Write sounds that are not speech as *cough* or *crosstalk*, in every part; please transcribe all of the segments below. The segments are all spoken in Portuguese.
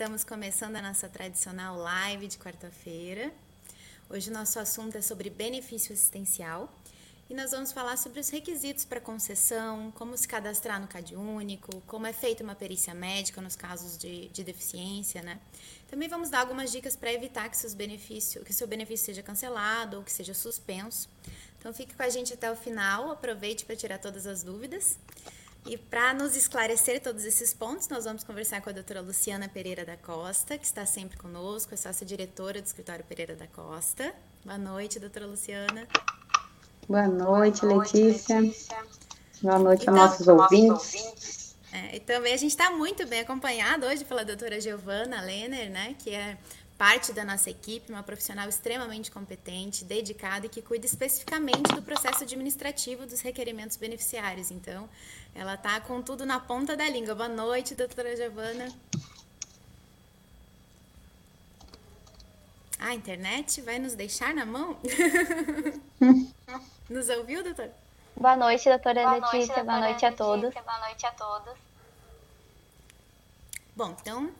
Estamos começando a nossa tradicional live de quarta-feira. Hoje o nosso assunto é sobre benefício assistencial e nós vamos falar sobre os requisitos para concessão, como se cadastrar no CAD único, como é feita uma perícia médica nos casos de, de deficiência, né? Também vamos dar algumas dicas para evitar que, seus benefício, que seu benefício seja cancelado ou que seja suspenso. Então fique com a gente até o final, aproveite para tirar todas as dúvidas. E para nos esclarecer todos esses pontos, nós vamos conversar com a doutora Luciana Pereira da Costa, que está sempre conosco, é sócia-diretora do escritório Pereira da Costa. Boa noite, doutora Luciana. Boa noite, Boa noite Letícia. Letícia. Boa noite então, aos nossos ouvintes. É, e também a gente está muito bem acompanhado hoje pela doutora Giovana Lenner, né, que é parte da nossa equipe, uma profissional extremamente competente, dedicada e que cuida especificamente do processo administrativo dos requerimentos beneficiários. Então, ela está com tudo na ponta da língua. Boa noite, doutora Giovana. A internet vai nos deixar na mão? *laughs* nos ouviu, doutora? Boa noite, doutora Boa Letícia. Noite, doutora Boa noite a todos. Boa noite a todos. Bom, então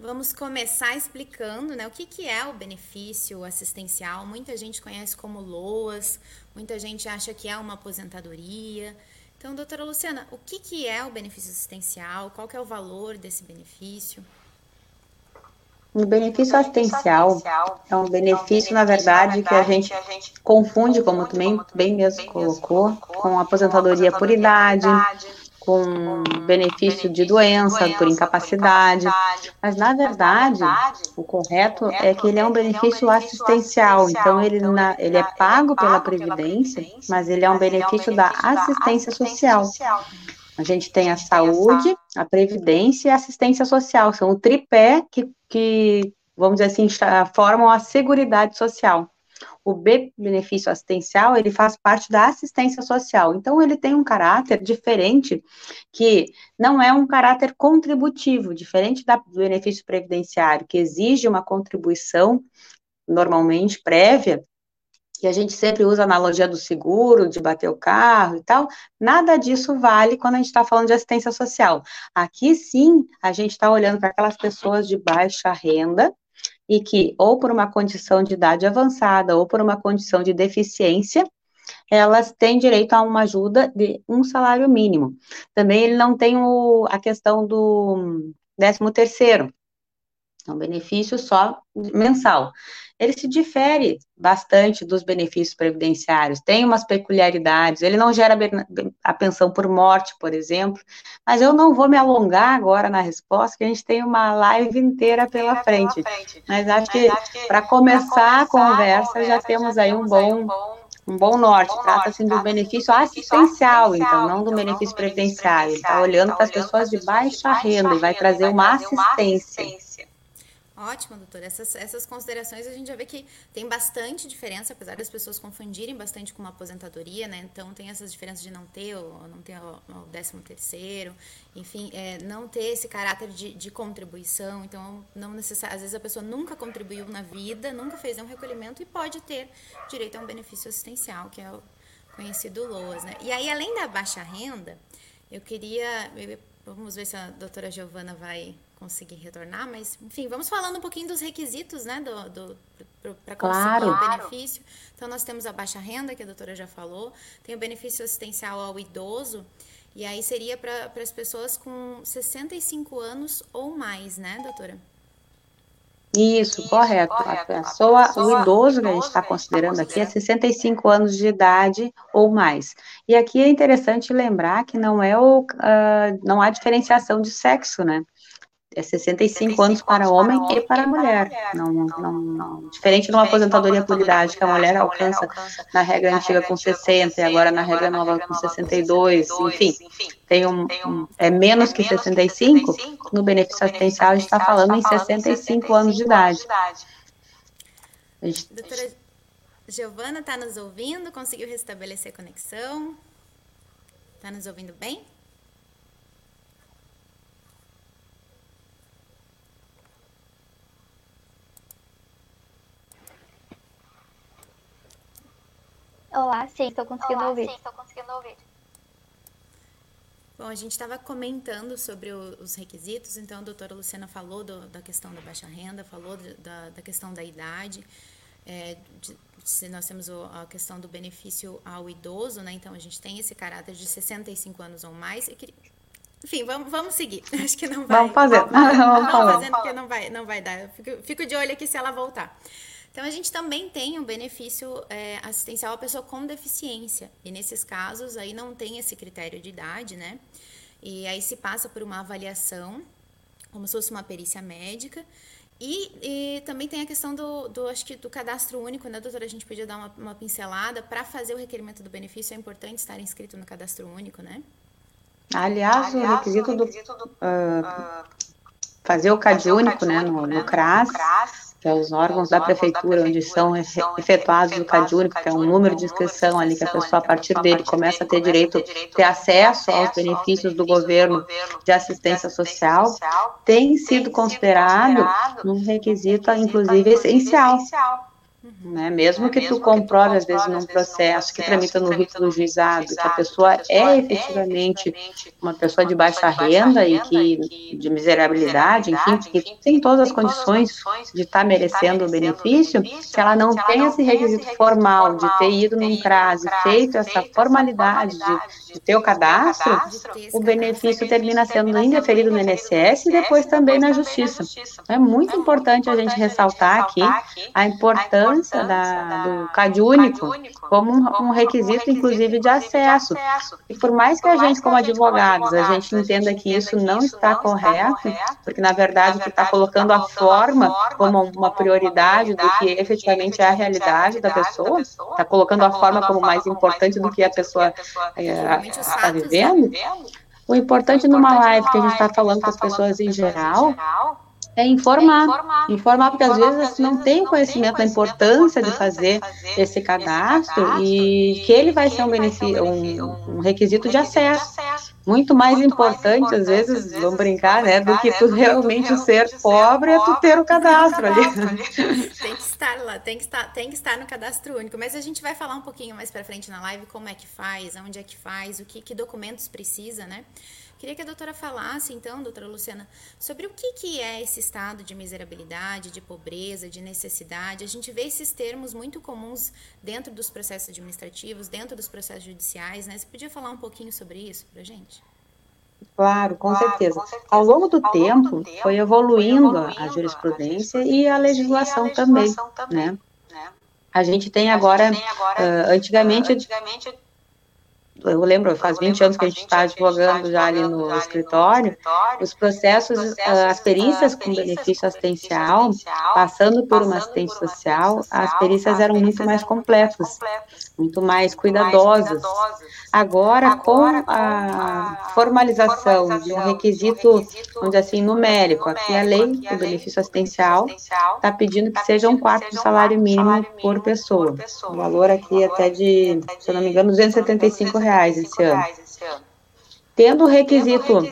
Vamos começar explicando né, o que, que é o benefício assistencial. Muita gente conhece como LOAS, muita gente acha que é uma aposentadoria. Então, doutora Luciana, o que, que é o benefício assistencial? Qual que é o valor desse benefício? O benefício assistencial é um benefício, na verdade, que a gente confunde, como tu bem, bem mesmo colocou, com aposentadoria por idade, com benefício de doença, por incapacidade, mas na verdade o correto é que ele é um benefício assistencial, então ele, na, ele é pago pela Previdência, mas ele é um benefício da assistência social. A gente tem a saúde, a previdência e a assistência social, são o tripé que, que vamos dizer assim, formam a Seguridade Social o B benefício assistencial, ele faz parte da assistência social. Então, ele tem um caráter diferente, que não é um caráter contributivo, diferente da, do benefício previdenciário, que exige uma contribuição, normalmente prévia, que a gente sempre usa a analogia do seguro, de bater o carro e tal, nada disso vale quando a gente está falando de assistência social. Aqui sim, a gente está olhando para aquelas pessoas de baixa renda, e que, ou por uma condição de idade avançada, ou por uma condição de deficiência, elas têm direito a uma ajuda de um salário mínimo. Também ele não tem o, a questão do décimo terceiro, é um benefício só mensal. Ele se difere bastante dos benefícios previdenciários, tem umas peculiaridades, ele não gera a pensão por morte, por exemplo, mas eu não vou me alongar agora na resposta, que a gente tem uma live inteira pela frente, mas acho que para começar a conversa já temos aí um bom um bom norte, trata-se do benefício assistencial, então, não do benefício previdenciário. Está olhando para as pessoas de baixa renda e vai trazer uma assistência. Ótimo, doutora. Essas, essas considerações a gente já vê que tem bastante diferença, apesar das pessoas confundirem bastante com uma aposentadoria, né? Então tem essas diferenças de não ter ou não ter o, décimo terceiro, enfim, é, não ter esse caráter de, de contribuição. Então, não necessário, às vezes a pessoa nunca contribuiu na vida, nunca fez um recolhimento e pode ter direito a um benefício assistencial, que é o conhecido LOAS, né? E aí, além da baixa renda, eu queria. Vamos ver se a doutora Giovana vai conseguir retornar, mas enfim, vamos falando um pouquinho dos requisitos, né, do, do para conseguir claro. o benefício. Então nós temos a baixa renda, que a doutora já falou, tem o benefício assistencial ao idoso, e aí seria para as pessoas com 65 anos ou mais, né, doutora? Isso, Isso correto. correto. A pessoa, a pessoa, o idoso que a gente está considerando aqui é 65 anos de idade ou mais. E aqui é interessante lembrar que não é o, uh, não há diferenciação de sexo, né? É 65 anos para homem e para mulher. Não, não, não, diferente de uma aposentadoria por idade que a mulher alcança na regra antiga com 60 e agora na regra nova com 62, enfim, tem um, um é menos que 65, no benefício assistencial a gente está falando em 65 anos de idade. Doutora Giovana está nos ouvindo? Conseguiu restabelecer a conexão? Está nos ouvindo bem? Olá, sim, estou conseguindo Olá, ouvir. Sim, estou conseguindo ouvir. Bom, a gente estava comentando sobre o, os requisitos, então a doutora Luciana falou do, da questão da baixa renda, falou de, da, da, questão da idade, é, de, se nós temos o, a questão do benefício ao idoso, né? Então a gente tem esse caráter de 65 anos ou mais. Que, enfim, vamos, vamos seguir. *laughs* Acho que não vai. Vamos fazer. Vamos, *laughs* vamos, vamos fazendo porque não vai, não vai dar. Eu fico, fico de olho aqui se ela voltar. Então, a gente também tem um benefício é, assistencial à pessoa com deficiência. E nesses casos, aí não tem esse critério de idade, né? E aí se passa por uma avaliação, como se fosse uma perícia médica. E, e também tem a questão do, do, acho que do cadastro único, né, doutora? A gente podia dar uma, uma pincelada. Para fazer o requerimento do benefício, é importante estar inscrito no cadastro único, né? Aliás, o requisito do, uh, fazer o CAD único, né, no, no CRAS, que é os órgãos da prefeitura, onde são efetuados o CAD único, que é um número de inscrição ali que a pessoa, a partir dele, começa a ter direito, ter acesso aos benefícios do governo de assistência social, tem sido considerado um requisito, inclusive, essencial né? Mesmo que tu comprove, às vezes, num processo que tramita no rito do juizado, que a pessoa é efetivamente uma pessoa de baixa renda e que de miserabilidade, enfim, que tem todas as condições de estar tá merecendo o benefício, se ela não tem esse requisito formal de ter ido num CRAS e feito essa formalidade de, de ter o cadastro, o benefício termina sendo indeferido no INSS e depois também na Justiça. É muito importante a gente ressaltar aqui a importância importância da, do CAD único como um, um requisito, inclusive, de acesso. E por mais que a gente, como advogados, a gente entenda que isso não está correto, porque, na verdade, tu está colocando a forma como uma prioridade do que efetivamente é a realidade da pessoa, está colocando a forma como mais importante do que a pessoa está vivendo, o importante numa live que a gente está falando com as pessoas em geral é informar. É informar. informar, porque às vezes não tem conhecimento da importância de fazer esse cadastro e que ele vai ser um, benefício, um, um requisito de acesso. Muito mais importante, às vezes, vamos brincar, né, do que tu realmente ser pobre é tu ter o cadastro ali. *laughs* Tem que estar lá, tem que estar, tem que estar no cadastro único. Mas a gente vai falar um pouquinho mais para frente na live como é que faz, onde é que faz, o que, que documentos precisa, né? Queria que a doutora falasse, então, doutora Luciana, sobre o que, que é esse estado de miserabilidade, de pobreza, de necessidade. A gente vê esses termos muito comuns dentro dos processos administrativos, dentro dos processos judiciais, né? Você podia falar um pouquinho sobre isso para a gente? Claro, com, claro certeza. com certeza. Ao longo do, Ao tempo, longo do tempo, foi evoluindo, foi evoluindo a, jurisprudência a, jurisprudência e a legislação, e a legislação também, né? né? A gente tem agora, gente tem agora uh, antigamente, antigamente eu lembro, faz 20 anos que a gente está advogando já ali no escritório, os processos, as perícias com benefício assistencial, passando por uma assistente social, as perícias eram muito mais completas, muito mais cuidadosas. Agora, com a formalização de um requisito, vamos dizer assim, numérico, aqui a lei do benefício assistencial está pedindo que seja um quarto de salário mínimo por pessoa. O valor aqui até de, se eu não me engano, 275 reais esse ano. Tendo o requisito,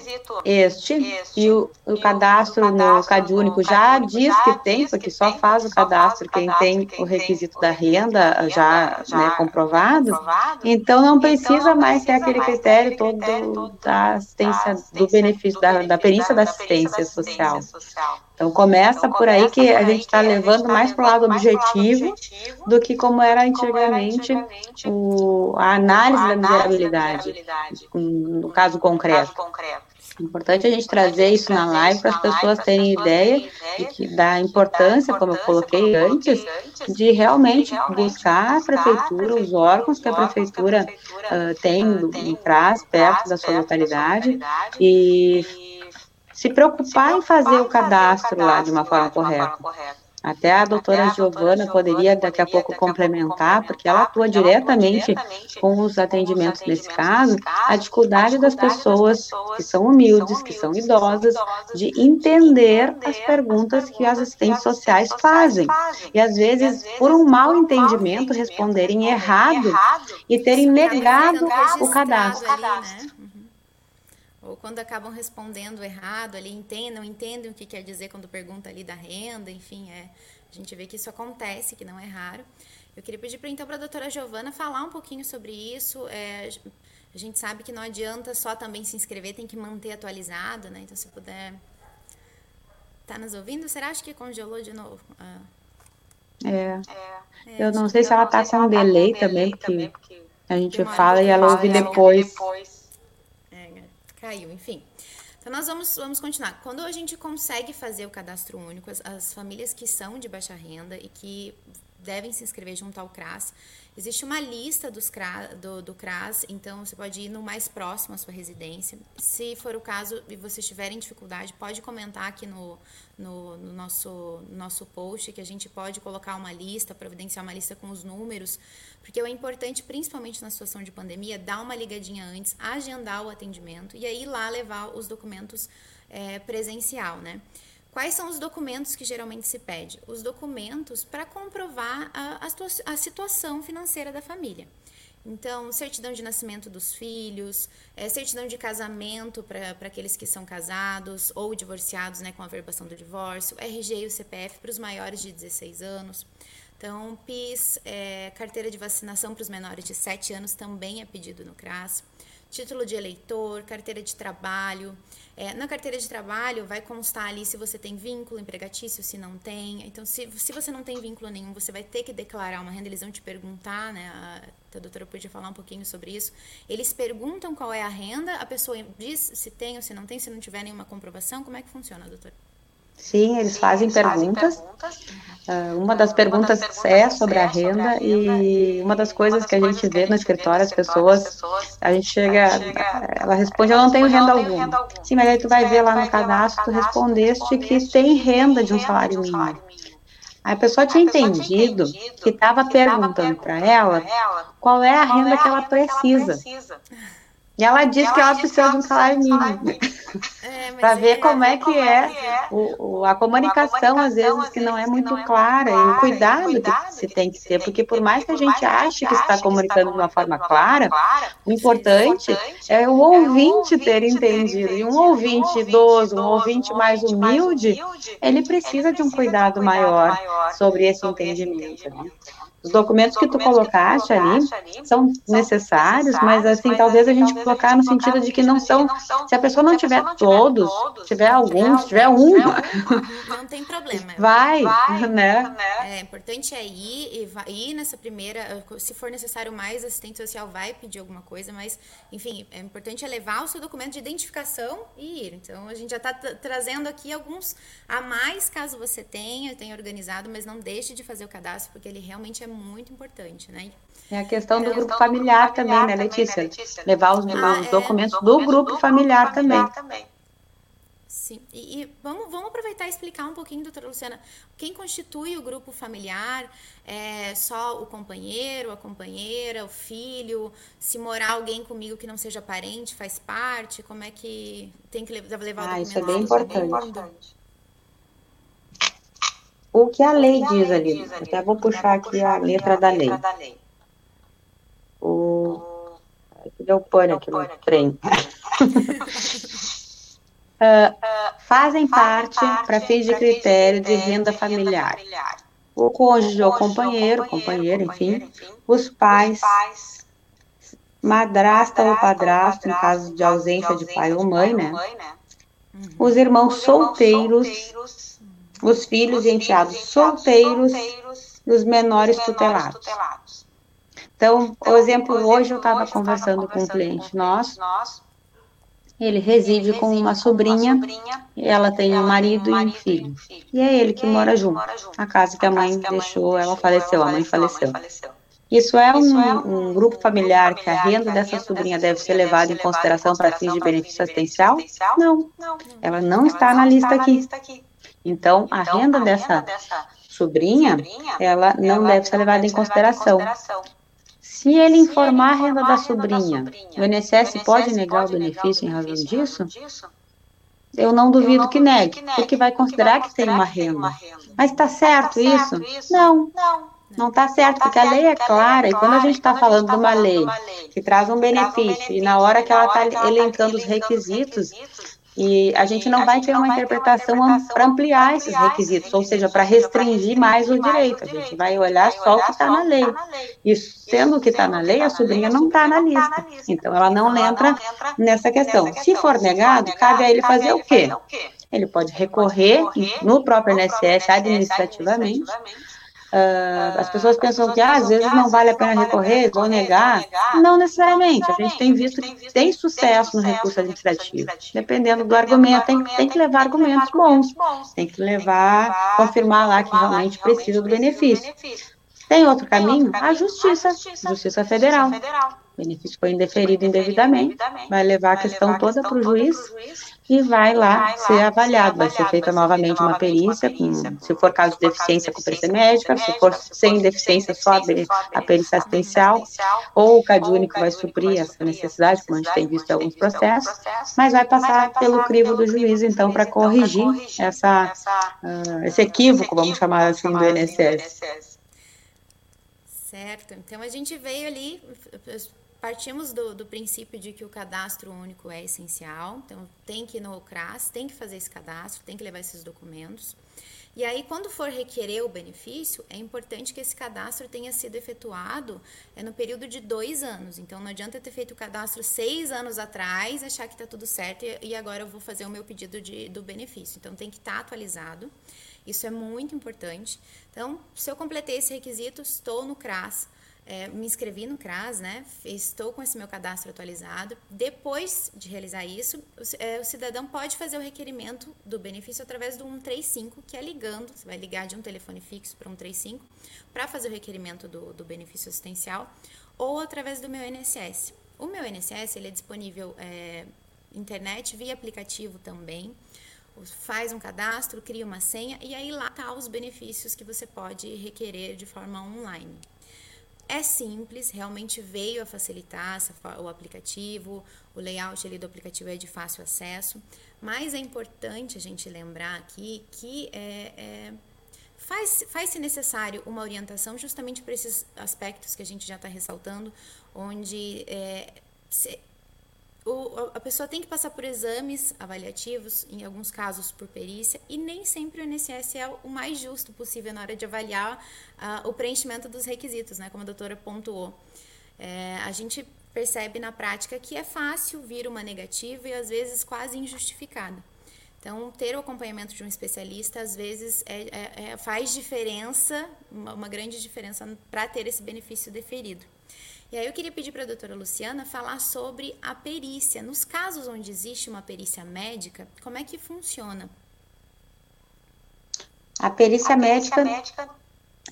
este, e o, o cadastro no CAD único já diz que tem, porque só faz o cadastro quem tem o requisito da renda já né, comprovado, então não precisa mais ter aquele critério todo da assistência, do benefício, da, da perícia da assistência social. Então começa então, por aí que a gente está levando tá mais para o lado objetivo do que como era antigamente o, a análise da miserabilidade, no caso concreto. É importante a gente trazer isso na live para as pessoas terem ideia de que, da importância, como eu coloquei antes, de realmente buscar a prefeitura, os órgãos que a prefeitura uh, tem no CRAS, perto da sua localidade, e se preocupar em fazer o cadastro lá de uma forma correta. Até a doutora Giovana poderia daqui a pouco complementar, porque ela atua diretamente com os atendimentos nesse caso, a dificuldade das pessoas que são humildes, que são idosas, de entender as perguntas que as assistentes sociais fazem. E às vezes, por um mau entendimento, responderem errado e terem negado o cadastro. Ou quando acabam respondendo errado ali, entendem, não entendem o que quer dizer quando pergunta ali da renda, enfim, é, a gente vê que isso acontece, que não é raro. Eu queria pedir então para a doutora Giovana falar um pouquinho sobre isso. É, a gente sabe que não adianta só também se inscrever, tem que manter atualizado, né? Então, se puder. Tá nos ouvindo? Será que congelou de novo? Ah. É. é. Eu não sei se ela tá com um delay também, porque a gente fala e ela ouve depois. Caiu, enfim. Então, nós vamos, vamos continuar. Quando a gente consegue fazer o cadastro único, as, as famílias que são de baixa renda e que devem se inscrever junto ao CRAS, Existe uma lista dos CRAS, do, do CRAS, então você pode ir no mais próximo à sua residência. Se for o caso e vocês tiverem dificuldade, pode comentar aqui no, no, no nosso, nosso post, que a gente pode colocar uma lista, providenciar uma lista com os números, porque é importante, principalmente na situação de pandemia, dar uma ligadinha antes, agendar o atendimento e aí lá levar os documentos é, presencial, né? Quais são os documentos que geralmente se pede? Os documentos para comprovar a, a, situação financeira da família. Então, certidão de nascimento dos filhos, é, certidão de casamento para aqueles que são casados ou divorciados né, com a verbação do divórcio, RG e o CPF para os maiores de 16 anos. Então, PIS, é, carteira de vacinação para os menores de 7 anos também é pedido no CRAS título de eleitor, carteira de trabalho. É, na carteira de trabalho vai constar ali se você tem vínculo empregatício, se não tem. Então, se, se você não tem vínculo nenhum, você vai ter que declarar uma renda. Eles vão te perguntar, né? A, a doutora podia falar um pouquinho sobre isso. Eles perguntam qual é a renda, a pessoa diz se tem ou se não tem, se não tiver nenhuma comprovação. Como é que funciona, doutora? Sim, eles fazem perguntas. Uh, uma das perguntas é sobre a renda e uma das coisas que a gente vê no escritório, as pessoas, a gente chega, ela responde, eu não tenho renda alguma. Sim, mas aí tu vai ver lá no cadastro, tu respondeste que tem renda de um salário mínimo. Aí a pessoa tinha entendido que estava perguntando para ela qual é a renda que ela precisa. E ela diz que ela precisa de um salário mínimo. *laughs* É, para ver é, como é que é, é o, o, a, comunicação, às vezes, que não é muito clara, e o cuidado que se tem que ter, porque por mais que a gente ache que está comunicando de uma forma clara, o importante é o ouvinte ter entendido. E um ouvinte idoso, um ouvinte mais humilde, ele precisa de um cuidado maior sobre esse entendimento. Né? Os documentos que tu colocaste ali são necessários, mas assim, talvez a gente colocar no sentido de que não são, se a pessoa não tiver todos, tiver alguns, tiver um, *laughs* não tem problema. Vai, *laughs* né? É importante é ir e vai, ir nessa primeira, se for necessário mais, assistente social vai pedir alguma coisa, mas enfim, é importante é levar o seu documento de identificação e ir. Então a gente já está trazendo aqui alguns a mais caso você tenha, tenha organizado, mas não deixe de fazer o cadastro porque ele realmente é muito importante, né? É a questão do, grupo, familiar, também, né, também, né, Letícia? Levar os, ah, os é, documentos, do, grupo, do familiar, familiar também. também. Sim, e, e, vamos, vamos aproveitar e explicar um pouquinho, doutora Luciana, quem constitui o grupo familiar? É só o companheiro, a companheira, o filho? Se morar alguém comigo que não seja parente, faz parte? Como é que tem que levar ah, o documento? Isso é bem importante. O que a lei diz ali? Até vou puxar aqui a letra da lei. O... Deu pane aqui no trem. uh, *laughs* fazem parte, para fins de critério de renda familiar, o cônjuge ou companheiro, companheiro, enfim, os pais, madrasta ou padrasto, em caso de ausência de pai ou mãe, né? Os irmãos solteiros os filhos e enteados solteiros e os menores tutelados. Então, o exemplo, hoje eu estava conversando com um cliente nosso, ele reside com uma sobrinha, ela tem um marido e um filho. E é ele que mora junto. A casa que a mãe deixou, ela faleceu, a mãe faleceu. Isso é um, um, grupo familiar que a renda dessa sobrinha deve ser levada em consideração para fins de benefício assistencial? Não. Ela não está na lista aqui. Então, a então, renda, a dessa, renda dessa sobrinha, sobrinha, ela não ela deve ser levada em consideração. consideração. Se ele informar a renda da sobrinha, o INSS pode negar o benefício em razão disso? Eu não duvido que negue, porque vai considerar que tem uma renda. Mas está certo isso? Não. Não está certo, porque a lei é clara, e quando a gente está falando de uma lei que traz um benefício, e na hora que ela está elencando os requisitos, E a gente não vai ter uma interpretação para ampliar esses requisitos, ou seja, para restringir mais o direito. A gente vai olhar só o que está na lei. E sendo o que está na lei, a sobrinha não está na lista. Então, ela não entra nessa questão. Se for negado, cabe a ele fazer o quê? Ele pode recorrer no próprio INSS administrativamente Uh, as pessoas pensam que ah, às vezes não vale a pena recorrer, vão negar. Não necessariamente. A gente tem visto que tem sucesso no recurso administrativo. Dependendo do argumento, tem, tem que levar argumentos bons. Tem que levar, confirmar lá que realmente precisa do benefício. Tem outro caminho? A justiça, justiça federal. O benefício foi indeferido indevidamente, vai levar a questão toda para o juiz e vai lá ser avaliado. Vai ser feita novamente uma perícia, com, se for caso de deficiência, com perícia médica, se for sem deficiência, só a perícia assistencial, ou o CAD único vai suprir essa necessidade, como a gente tem visto em alguns processos, mas vai passar pelo crivo do juiz, então, para corrigir essa, uh, esse equívoco, vamos chamar assim, do INSS. Certo. Então, a gente veio ali partimos do, do, princípio de que o cadastro único é essencial, então tem que ir no CRAS, tem que fazer esse cadastro, tem que levar esses documentos. E aí, quando for requerer o benefício, é importante que esse cadastro tenha sido efetuado é, no período de dois anos. Então, não adianta ter feito o cadastro seis anos atrás, achar que está tudo certo e, agora eu vou fazer o meu pedido de, do benefício. Então, tem que estar tá atualizado. Isso é muito importante. Então, se eu completei esse requisito, estou no CRAS, é, me inscrevi no CRAS, né? Estou com esse meu cadastro atualizado. Depois de realizar isso, o, é, o, cidadão pode fazer o requerimento do benefício através do 135, que é ligando. Você vai ligar de um telefone fixo para 135 para fazer o requerimento do, do, benefício assistencial, ou através do meu INSS. O meu INSS ele é disponível é, internet via aplicativo também. Faz um cadastro, cria uma senha e aí lá tá os benefícios que você pode requerer de forma online. É simples, realmente veio a facilitar o aplicativo, o layout ali do aplicativo é de fácil acesso, mas é importante a gente lembrar aqui que é, é, faz, faz-se necessário uma orientação justamente para esses aspectos que a gente já está ressaltando, onde é, se, o, a pessoa tem que passar por exames avaliativos, em alguns casos por perícia, e nem sempre o INSS é o mais justo possível na hora de avaliar uh, o preenchimento dos requisitos, né, como a doutora pontuou. É, a gente percebe na prática que é fácil vir uma negativa e às vezes quase injustificada. Então, ter o acompanhamento de um especialista, às vezes, é, é, é faz diferença, uma, uma grande diferença para ter esse benefício deferido. E aí eu queria pedir para a doutora Luciana falar sobre a perícia. Nos casos onde existe uma perícia médica, como é que funciona? A perícia, a médica, médica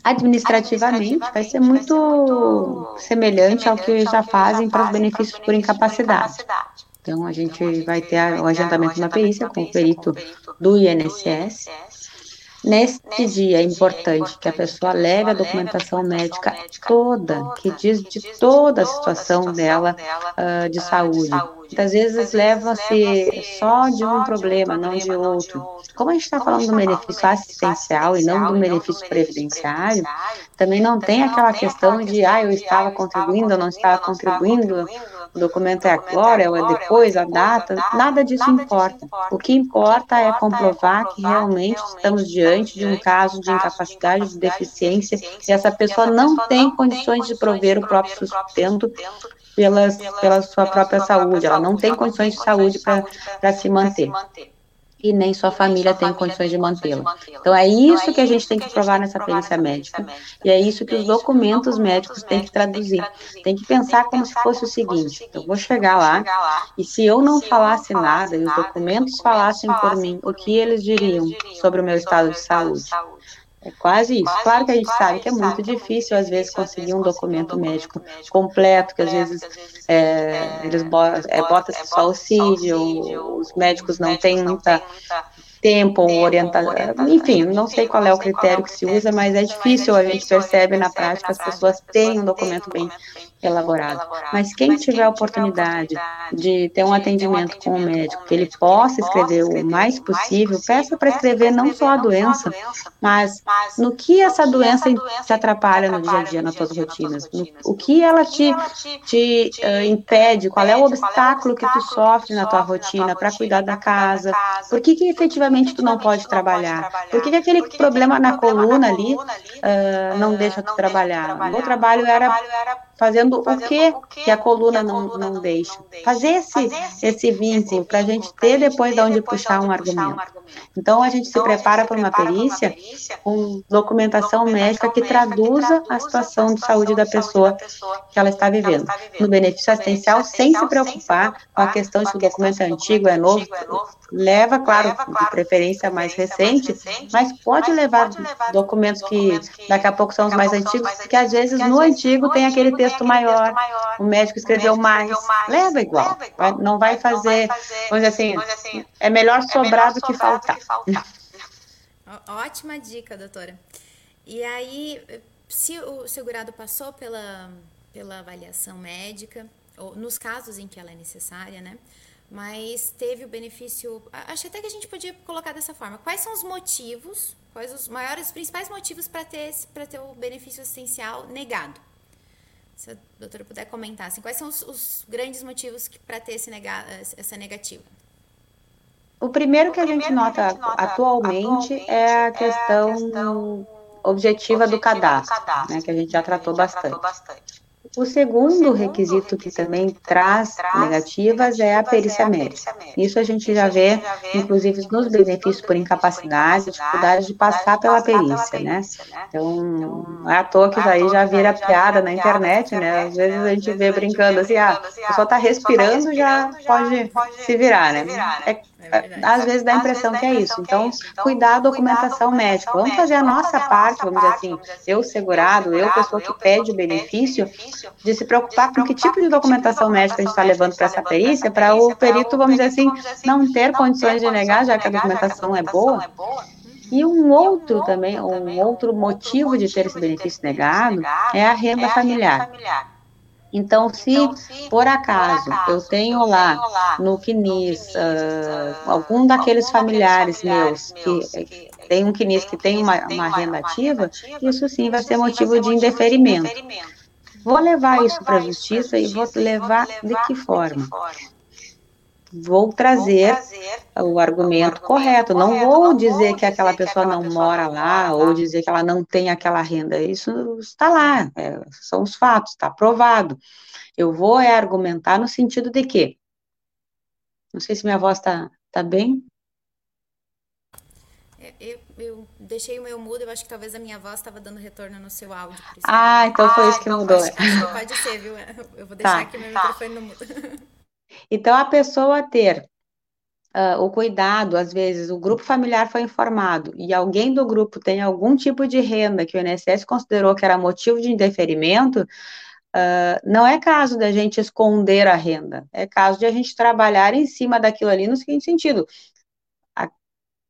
administrativamente, vai ser muito, muito semelhante, ao que já fazem para os benefícios por incapacidade. Então, a gente vai ter o agendamento na perícia com o perito do INSS Neste dia é importante que a pessoa leve a documentação médica toda, que diz de toda a situação dela uh, de saúde. Muitas vezes leva-se só de um problema, não de outro. Como a gente está falando do benefício assistencial e não do benefício previdenciário, também não tem aquela questão de, ah, eu estava contribuindo, ou não estava contribuindo, o documento é agora, ou é depois, a data, nada disso importa. O que importa é comprovar que realmente estamos diante de um caso de incapacidade, de deficiência, e essa pessoa não tem condições de prover o próprio sustento pelas, pela sua própria saúde, ela não tem condições de saúde para se manter e nem sua família tem condições de mantê-la. Então, é isso que a gente tem que provar nessa perícia médica, e é isso que os documentos médicos têm que traduzir. Tem que pensar como se fosse o seguinte: eu vou chegar lá, e se eu não falasse nada, e os documentos falassem por mim, o que eles diriam sobre o meu estado de saúde? É quase isso. Claro que a gente sabe que é muito difícil, às vezes, conseguir um documento médico completo, que às vezes é, eles botam, é, bota só o CID, os médicos não têm muita tempo ou orientação, enfim, não sei qual é o critério que se usa, mas é difícil, a gente percebe na prática as pessoas têm um documento bem elaborado. Mas quem tiver a oportunidade de ter um atendimento com o médico, que ele possa escrever o mais possível, peça para escrever não só a doença, mas no que essa doença te atrapalha no dia a dia, nas suas rotinas, no, o que ela te, te uh, impede, qual é o obstáculo que tu sofre na tua rotina para cuidar da casa, por que, que efetivamente tu não pode trabalhar, por que, que aquele problema na coluna ali uh, não deixa tu trabalhar. O meu trabalho era fazendo, o que que a coluna não, não deixa. Fazer esse, esse vínculo para a gente ter depois de onde puxar um argumento. Então, a gente se então, prepara para uma perícia com documentação médica que traduza a situação de saúde da pessoa que ela está vivendo. No benefício assistencial, sem se preocupar com a questão se o documento é antigo, é novo, leva, claro, de preferência mais recente, mas pode levar documentos que daqui a pouco são os mais antigos, porque às vezes no antigo tem aquele texto maior, o médico escreveu mais, leva igual, não vai fazer, vamos dizer assim, assim é melhor sobrar do que faltar. *laughs* Ótima dica, doutora. E aí, se o segurado passou pela, pela avaliação médica, ou nos casos em que ela é necessária, né? mas teve o benefício. Acho até que a gente podia colocar dessa forma. Quais são os motivos, quais os maiores, principais motivos para ter, ter o benefício assistencial negado? Se a doutora puder comentar, assim, quais são os, os grandes motivos para ter esse nega, essa negativa? O primeiro que a gente nota atualmente é a questão, é a questão objetiva, do cadastro, né, que a gente já tratou bastante. O segundo requisito que também traz negativas é a perícia médica. Isso a gente já vê, inclusive, nos benefícios por incapacidade, dificuldade de passar pela perícia, né? Então, não é à toa que daí já vira piada na internet, né? Às vezes a gente vê brincando assim, ah, a pessoa está respirando, já pode se virar, né? É é, às vezes dá a impressão que é isso. Então, cuidar da documentação médica. Vamos fazer a nossa parte, vamos dizer assim, eu segurado, eu pessoa que pede o benefício, de se preocupar com que tipo de documentação médica a gente está levando para essa perícia, para o perito, vamos dizer assim, não ter condições de negar, já que a documentação é boa. E um outro também, um outro motivo de ter esse benefício negado é a renda familiar. Então, se, então, se por, acaso, por acaso eu tenho lá, lá no CNIS uh, algum daqueles familiares, familiares meus que, que tem um CNIS que tem uma, uma renda ativa, isso sim vai ser motivo de indeferimento. Vou levar isso para a justiça e vou levar de que forma? Vou trazer o argumento correto. Não vou dizer que aquela pessoa não mora lá ou dizer que ela não tem aquela renda. Isso está lá, é, são os fatos, está provado. Eu vou é argumentar no sentido de que. Não sei se minha voz está tá bem. É, eu, eu, deixei o meu mudo, eu acho que talvez a minha voz estava dando retorno no seu áudio. Ah, então foi isso que então mudou. Pode ser, viu? Eu vou deixar tá, aqui meu tá. microfone no mudo. *laughs* Então, a pessoa ter uh, o cuidado, às vezes, o grupo familiar foi informado e alguém do grupo tem algum tipo de renda que o INSS considerou que era motivo de indeferimento, uh, não é caso da gente esconder a renda, é caso de a gente trabalhar em cima daquilo ali no seguinte sentido.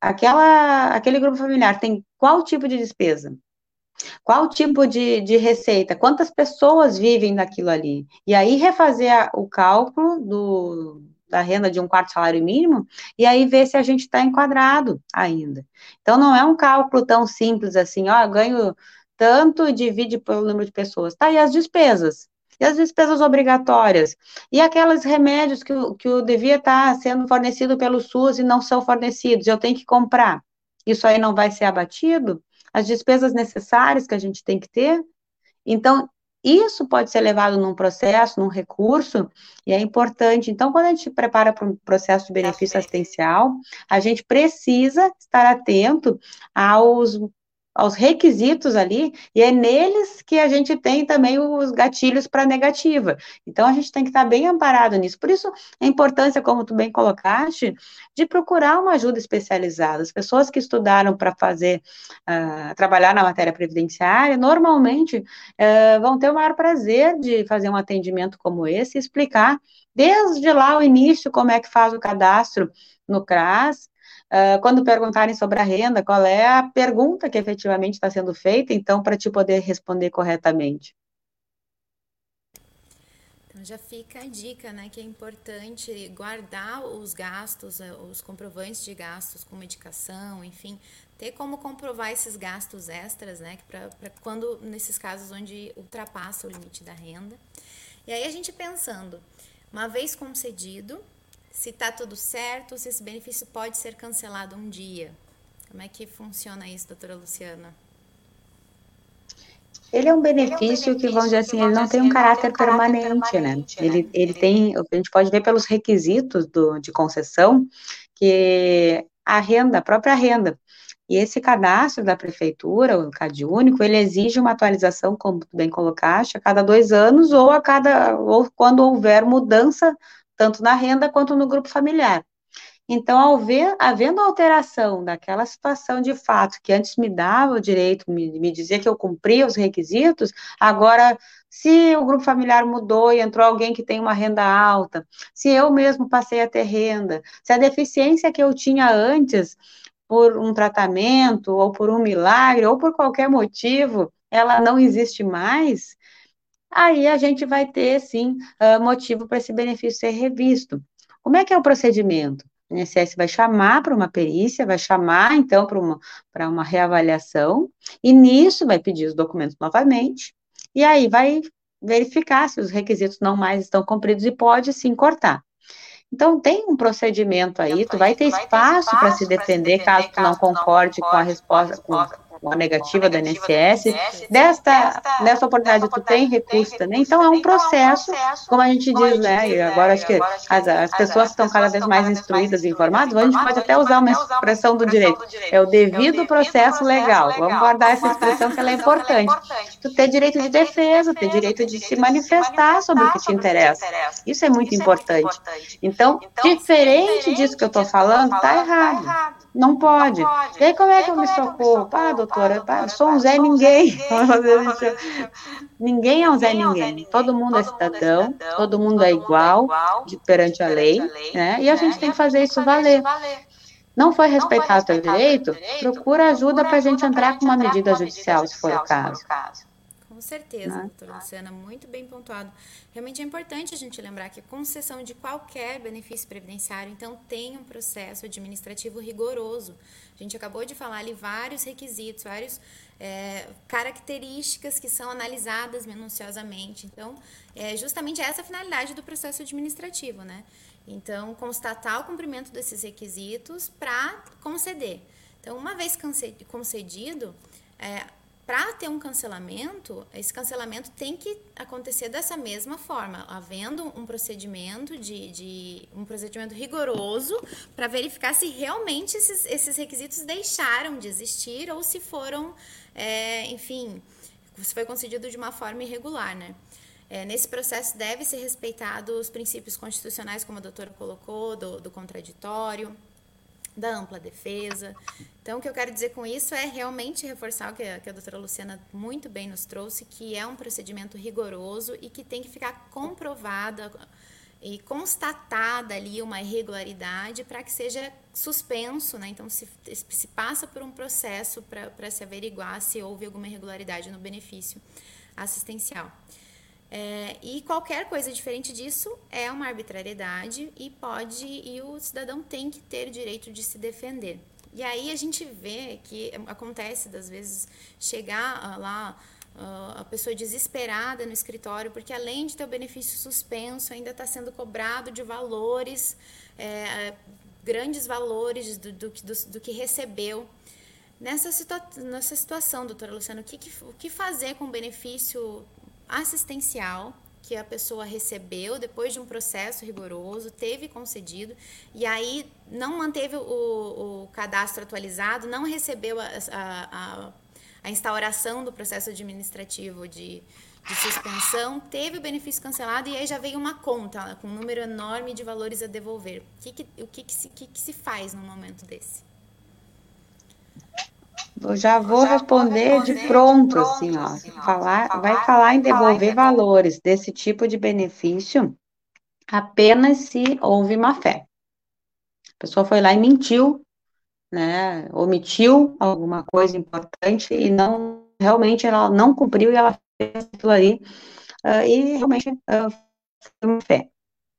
Aquela, aquele grupo familiar tem qual tipo de despesa? Qual tipo de, de receita? Quantas pessoas vivem daquilo ali? E aí refazer a, o cálculo do, da renda de um quarto salário mínimo e aí ver se a gente está enquadrado ainda. Então, não é um cálculo tão simples assim, ó, ganho tanto e divide pelo número de pessoas. Tá, e as despesas? E as despesas obrigatórias? E aqueles remédios que, que o devia estar tá sendo fornecido pelo SUS e não são fornecidos, eu tenho que comprar. Isso aí não vai ser abatido? As despesas necessárias que a gente tem que ter. Então, isso pode ser levado num processo, num recurso, e é importante. Então, quando a gente prepara para um processo de benefício assistencial, a gente precisa estar atento aos aos requisitos ali, e é neles que a gente tem também os gatilhos para negativa. Então, a gente tem que estar bem amparado nisso. Por isso, a importância, como tu bem colocaste, de procurar uma ajuda especializada. As pessoas que estudaram para fazer, uh, trabalhar na matéria previdenciária, normalmente uh, vão ter o maior prazer de fazer um atendimento como esse e explicar desde lá o início como é que faz o cadastro no CRAS, uh, quando perguntarem sobre a renda, qual é a pergunta que efetivamente está sendo feita, então, para te poder responder corretamente. Então já fica a dica, né, que é importante guardar os gastos, eh, os comprovantes de gastos com medicação, enfim, ter como comprovar esses gastos extras, né, para quando nesses casos onde ultrapassa o limite da renda. E aí a gente pensando, uma vez concedido, se está tudo certo, se esse benefício pode ser cancelado um dia. Como é que funciona isso, doutora Luciana? Ele é um benefício, que, vamos dizer assim, ele não tem um caráter, permanente, permanente, né? Ele, né? ele tem, a gente pode ver pelos requisitos do, de concessão, que a renda, a própria renda, e esse cadastro da prefeitura, o CAD único, ele exige uma atualização, como tu bem colocaste, a cada dois anos ou a cada ou quando houver mudança tanto na renda quanto no grupo familiar. Então, ao ver, havendo alteração daquela situação de fato, que antes me dava o direito, me, me dizia que eu cumpria os requisitos, agora, se o grupo familiar mudou e entrou alguém que tem uma renda alta, se eu mesmo passei a ter renda, se a deficiência que eu tinha antes, por um tratamento, ou por um milagre, ou por qualquer motivo, ela não existe mais, aí a gente vai ter, sim, uh, motivo para esse benefício ser revisto. Como é que é o procedimento? O INSS vai chamar para uma perícia, vai chamar, então, para uma, uma reavaliação, e nisso vai pedir os documentos novamente, e aí vai verificar se os requisitos não mais estão cumpridos e pode sim cortar. Então, tem um procedimento aí, tu vai ter espaço para se defender caso tu não concorde com a resposta, com, uma negativa do INSS, desta, nessa oportunidade tu tem recurso também, então é um processo, como a gente diz, né, e agora acho que as, as pessoas estão cada vez mais instruídas e informadas, a gente pode até usar uma expressão do direito, é o devido processo legal, vamos guardar essa expressão que ela é importante, tu ter direito de defesa, ter direito de se manifestar sobre o que te interessa, isso é muito importante, então, diferente disso que eu estou falando, está errado, não pode. E aí, como é que eu me socorro? Ah, doutora, eu sou um Zé Ninguém. ninguém *laughs* *laughs* é um Zé Ninguém. Todo mundo é cidadão, todo mundo é igual de, perante a lei, né? E a gente tem que fazer isso valer. Não foi respeitado o teu direito? Procura ajuda para a gente entrar com uma medida judicial, se for o caso. Certeza, né? doutora Luciana, muito bem pontuado. Realmente é importante a gente lembrar que a concessão de qualquer benefício previdenciário, então, tem um processo administrativo rigoroso. A gente acabou de falar ali vários requisitos, várias é, características que são analisadas minuciosamente. Então, é justamente essa a finalidade do processo administrativo, né? Então, constatar o cumprimento desses requisitos para conceder. Então, uma vez concedido, é, para ter um cancelamento, esse cancelamento tem que acontecer dessa mesma forma, havendo um procedimento de, de um procedimento rigoroso para verificar se realmente esses, esses, requisitos deixaram de existir ou se foram, é, enfim, se foi concedido de uma forma irregular, né? É, nesse processo deve ser respeitado os princípios constitucionais, como a doutora colocou, do, do contraditório, da ampla defesa. Então, o que eu quero dizer com isso é realmente reforçar o que a, que a doutora Luciana muito bem nos trouxe, que é um procedimento rigoroso e que tem que ficar comprovada e constatada ali uma irregularidade para que seja suspenso, né? Então, se, se passa por um processo para se averiguar se houve alguma irregularidade no benefício assistencial. É, e qualquer coisa diferente disso é uma arbitrariedade e pode e o cidadão tem que ter direito de se defender. E aí a gente vê que acontece das vezes chegar ah, lá uh, a pessoa desesperada no escritório porque além de ter o benefício suspenso ainda está sendo cobrado de valores é, grandes valores do, do, do, do que recebeu Nessa, situa nessa situação, doutora Luciana, o que, que, o que fazer com o benefício assistencial que a pessoa recebeu depois de um processo rigoroso, teve concedido, e aí não manteve o, o cadastro atualizado, não recebeu a, a, a, instauração do processo administrativo de, de, suspensão, teve o benefício cancelado e aí já veio uma conta com um número enorme de valores a devolver. O que, que o que, que, se, que, que se faz num momento desse? Eu já vou responder de pronto, assim, ó. Assim, falar, vai falar em devolver valores desse tipo de benefício apenas se houve má fé. A pessoa foi lá e mentiu né, omitiu alguma coisa importante e não, realmente ela não cumpriu e ela fez aquilo ali, uh, e realmente uh, foi uma fé.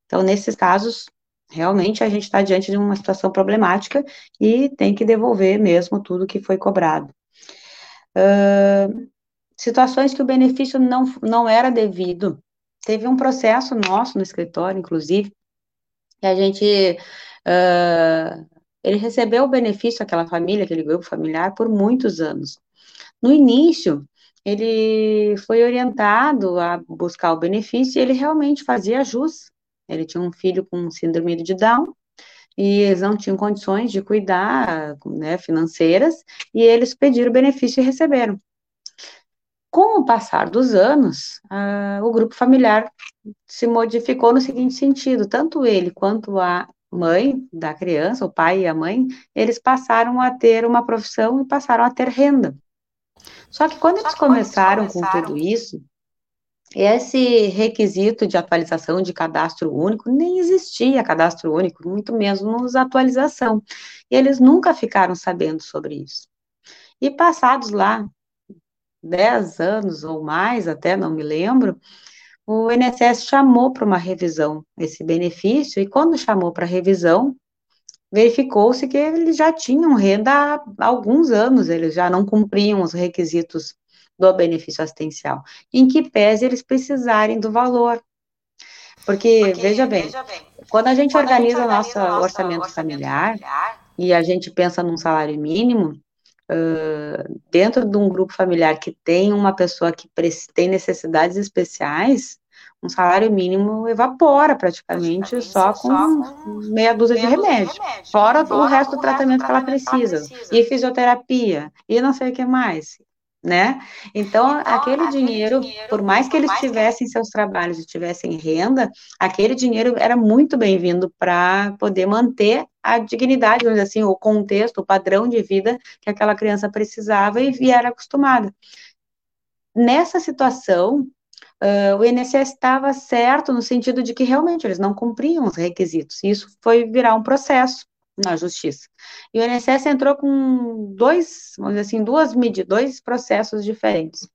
Então, nesses casos, realmente a gente está diante de uma situação problemática e tem que devolver mesmo tudo que foi cobrado. Uh, situações que o benefício não, não era devido. Teve um processo nosso no escritório, inclusive, que a gente. Uh, ele recebeu o benefício, aquela família, aquele grupo familiar, por muitos anos. No início, ele foi orientado a buscar o benefício e ele realmente fazia jus. Ele tinha um filho com síndrome de Down e eles não tinham condições de cuidar, né, financeiras, e eles pediram o benefício e receberam. Com o passar dos anos, o grupo familiar se modificou no seguinte sentido: tanto ele quanto a mãe da criança, o pai e a mãe, eles passaram a ter uma profissão e passaram a ter renda. Só que quando Só eles que começaram, eles começaram com tudo isso, esse requisito de atualização de cadastro único nem existia cadastro único, muito menos atualização. E eles nunca ficaram sabendo sobre isso. E passados lá 10 anos ou mais, até não me lembro, o INSS chamou para uma revisão esse benefício, e quando chamou para revisão, verificou-se que eles já tinham renda há alguns anos, eles já não cumpriam os requisitos do benefício assistencial, em que pese eles precisarem do valor. Porque, Porque veja, bem, veja bem, quando a gente quando organiza o nosso orçamento, orçamento familiar, familiar e a gente pensa num salário mínimo, uh, dentro de um grupo familiar que tem uma pessoa que tem necessidades especiais, um salário mínimo evapora praticamente, praticamente só, com só, com meia dúzia de remédio, remédio. Fora, fora, o resto do tratamento, tratamento que ela precisa, precisa, e fisioterapia, e não sei o que mais né? Então, então aquele, aquele dinheiro, dinheiro, por mais que eles mais tivessem que... seus trabalhos e tivessem renda, aquele dinheiro era muito bem-vindo para poder manter a dignidade, vamos dizer assim, o contexto, o padrão de vida que aquela criança precisava e era acostumada. Nessa situação, Uh, o INSS estava certo no sentido de que realmente eles não cumpriam os requisitos. Isso foi virar um processo na justiça. E o INSS entrou com dois, vamos dizer assim, duas medidas, dois processos diferentes.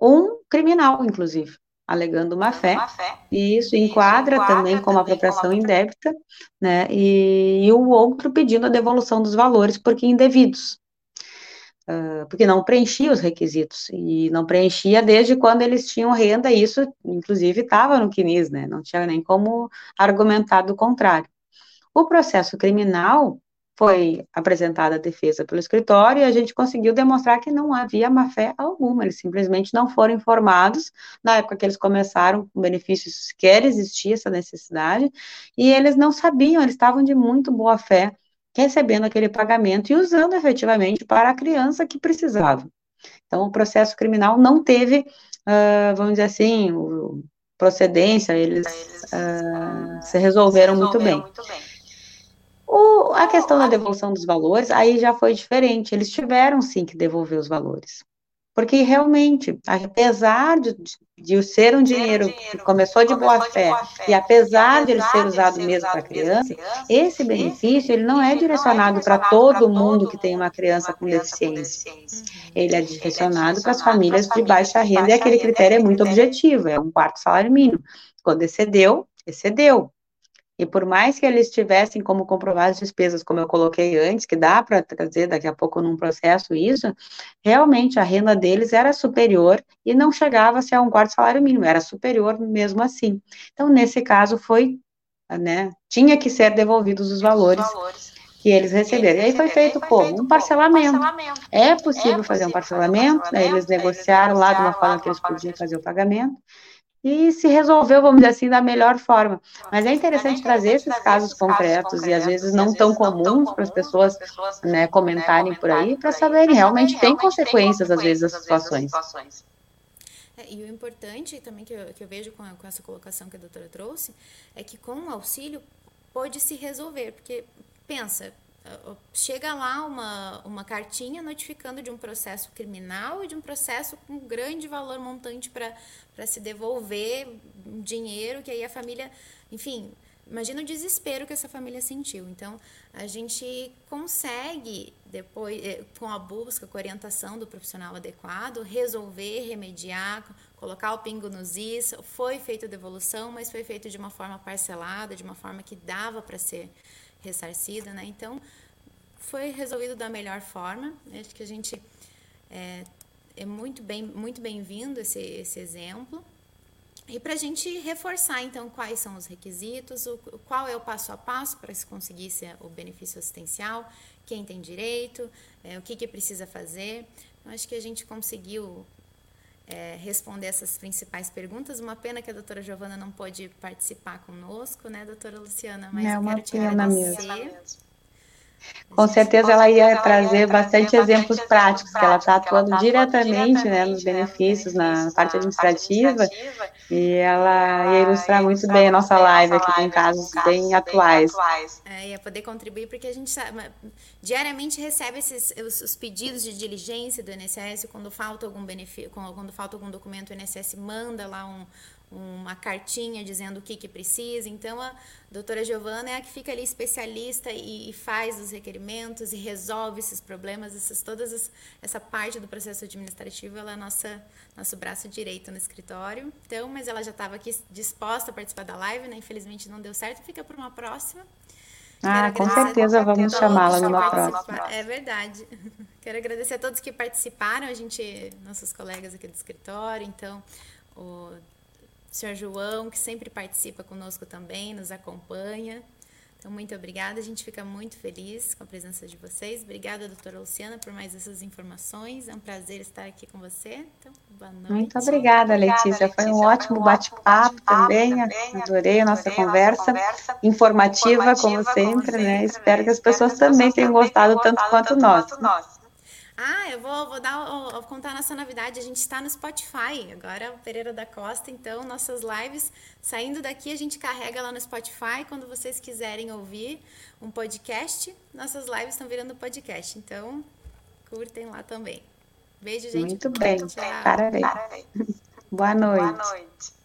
Um criminal, inclusive, alegando uma fé, uma fé. e isso, enquadra, enquadra também como apropriação indébita, né, e, e, o outro pedindo a devolução dos valores porque indevidos, uh, porque não preenchia os requisitos, e não preenchia desde quando eles tinham renda, e isso, inclusive, estava no CNIS, né, não tinha nem como argumentar do contrário. O processo criminal foi apresentada a defesa pelo escritório e a gente conseguiu demonstrar que não havia má-fé alguma, eles simplesmente não foram informados na época que eles começaram com benefícios, sequer existia essa necessidade, e eles não sabiam, eles estavam de muito boa fé recebendo aquele pagamento e usando efetivamente para a criança que precisava. Então, o processo criminal não teve, uh, vamos dizer assim, procedência, eles uh, se resolveram, muito bem. Muito bem. O, a questão da devolução dos valores, aí já foi diferente. Eles tiveram sim que devolver os valores. Porque realmente, apesar de, de ser um dinheiro que começou de boa fé, e apesar de ele ser usado mesmo para criança, esse benefício ele não é direcionado para todo mundo que tem uma criança com deficiência. Ele é direcionado para as famílias de baixa renda e aquele critério é muito objetivo, é um quarto salário mínimo. Quando excedeu, excedeu. E por mais que eles tivessem como comprovar as despesas, como eu coloquei antes, que dá para trazer daqui a pouco num processo isso, realmente a renda deles era superior e não chegava-se a um quarto salário mínimo, era superior mesmo assim. Então, nesse caso, foi, né, tinha que ser devolvidos os valores. Os valores que eles receberam. E aí foi feito como? Um parcelamento. É possível fazer um parcelamento, né? eles negociaram lá de uma forma que eles podiam fazer o pagamento, e se resolveu, vamos dizer assim, da melhor forma. Mas é interessante trazer esses casos concretos e às vezes não tão comuns para as pessoas né, comentarem por aí, para saberem realmente tem consequências às vezes as situações. É, e o importante também que eu, que eu vejo com, a, com essa colocação que a doutora trouxe é que com o auxílio pode se resolver, porque pensa, chega lá uma, uma cartinha notificando de um processo criminal e de um processo com grande valor montante para se devolver dinheiro, que aí a família, enfim, imagina o desespero que essa família sentiu. Então, a gente consegue, depois, eh, com a busca, com a orientação do profissional adequado, resolver, remediar, colocar o pingo nos is. Foi feita devolução, mas foi feito de uma forma parcelada, de uma forma que dava para ser ressarcida, né? Então, foi resolvido da melhor forma. Acho que a gente é, é muito bem muito bem-vindo esse, esse exemplo. E para a gente reforçar, então, quais são os requisitos, o, qual é o passo a passo para se conseguir o benefício assistencial, quem tem direito, é, o que, que precisa fazer. Então, acho que a gente conseguiu é, responder essas principais perguntas. Uma pena que a doutora Giovana não pôde participar conosco, né, doutora Luciana? Mas é eu quero te agradecer. Mesmo. Com certeza ela ia trazer bastante exemplos práticos, que ela está atuando diretamente né, nos benefícios, na parte administrativa, e ela ia ilustrar muito bem a nossa live aqui com casos bem atuais. É, ia poder contribuir, porque a gente sabe, diariamente recebe esses, os, os, pedidos de diligência do INSS, quando falta algum benefício, quando falta algum documento, o INSS manda lá um, uma cartinha dizendo o que, que precisa. Então, a doutora Giovana é a que fica ali especialista e, e faz os requerimentos e resolve esses problemas, essas, todas as, essa parte do processo administrativo, ela é nossa, nosso braço direito no escritório. Então, mas ela já estava aqui disposta a participar da live, né? Infelizmente não deu certo, fica para uma próxima. Ah, com certeza vamos chamá-la numa próxima. É verdade. *laughs* Quero agradecer a todos que participaram, a gente, nossos colegas aqui do escritório, então, o senhor João, que sempre participa conosco também, nos acompanha. Então, muito obrigada. A gente fica muito feliz com a presença de vocês. Obrigada, doutora Luciana, por mais essas informações. É um prazer estar aqui com você. Então, boa noite. Muito obrigada, Letícia. Foi um ótimo bate-papo também. Adorei a nossa conversa. Informativa, como sempre, né? Espero que as pessoas também tenham gostado tanto quanto nós. Ah, eu vou, vou dar, vou contar nossa novidade. A gente está no Spotify agora, o Pereira da Costa. Então, nossas lives saindo daqui, a gente carrega lá no Spotify. Quando vocês quiserem ouvir um podcast, nossas lives estão virando podcast. Então, curtem lá também. Beijo, gente. Muito bem. Tchau. Parabéns. Parabéns. Boa noite. Boa noite.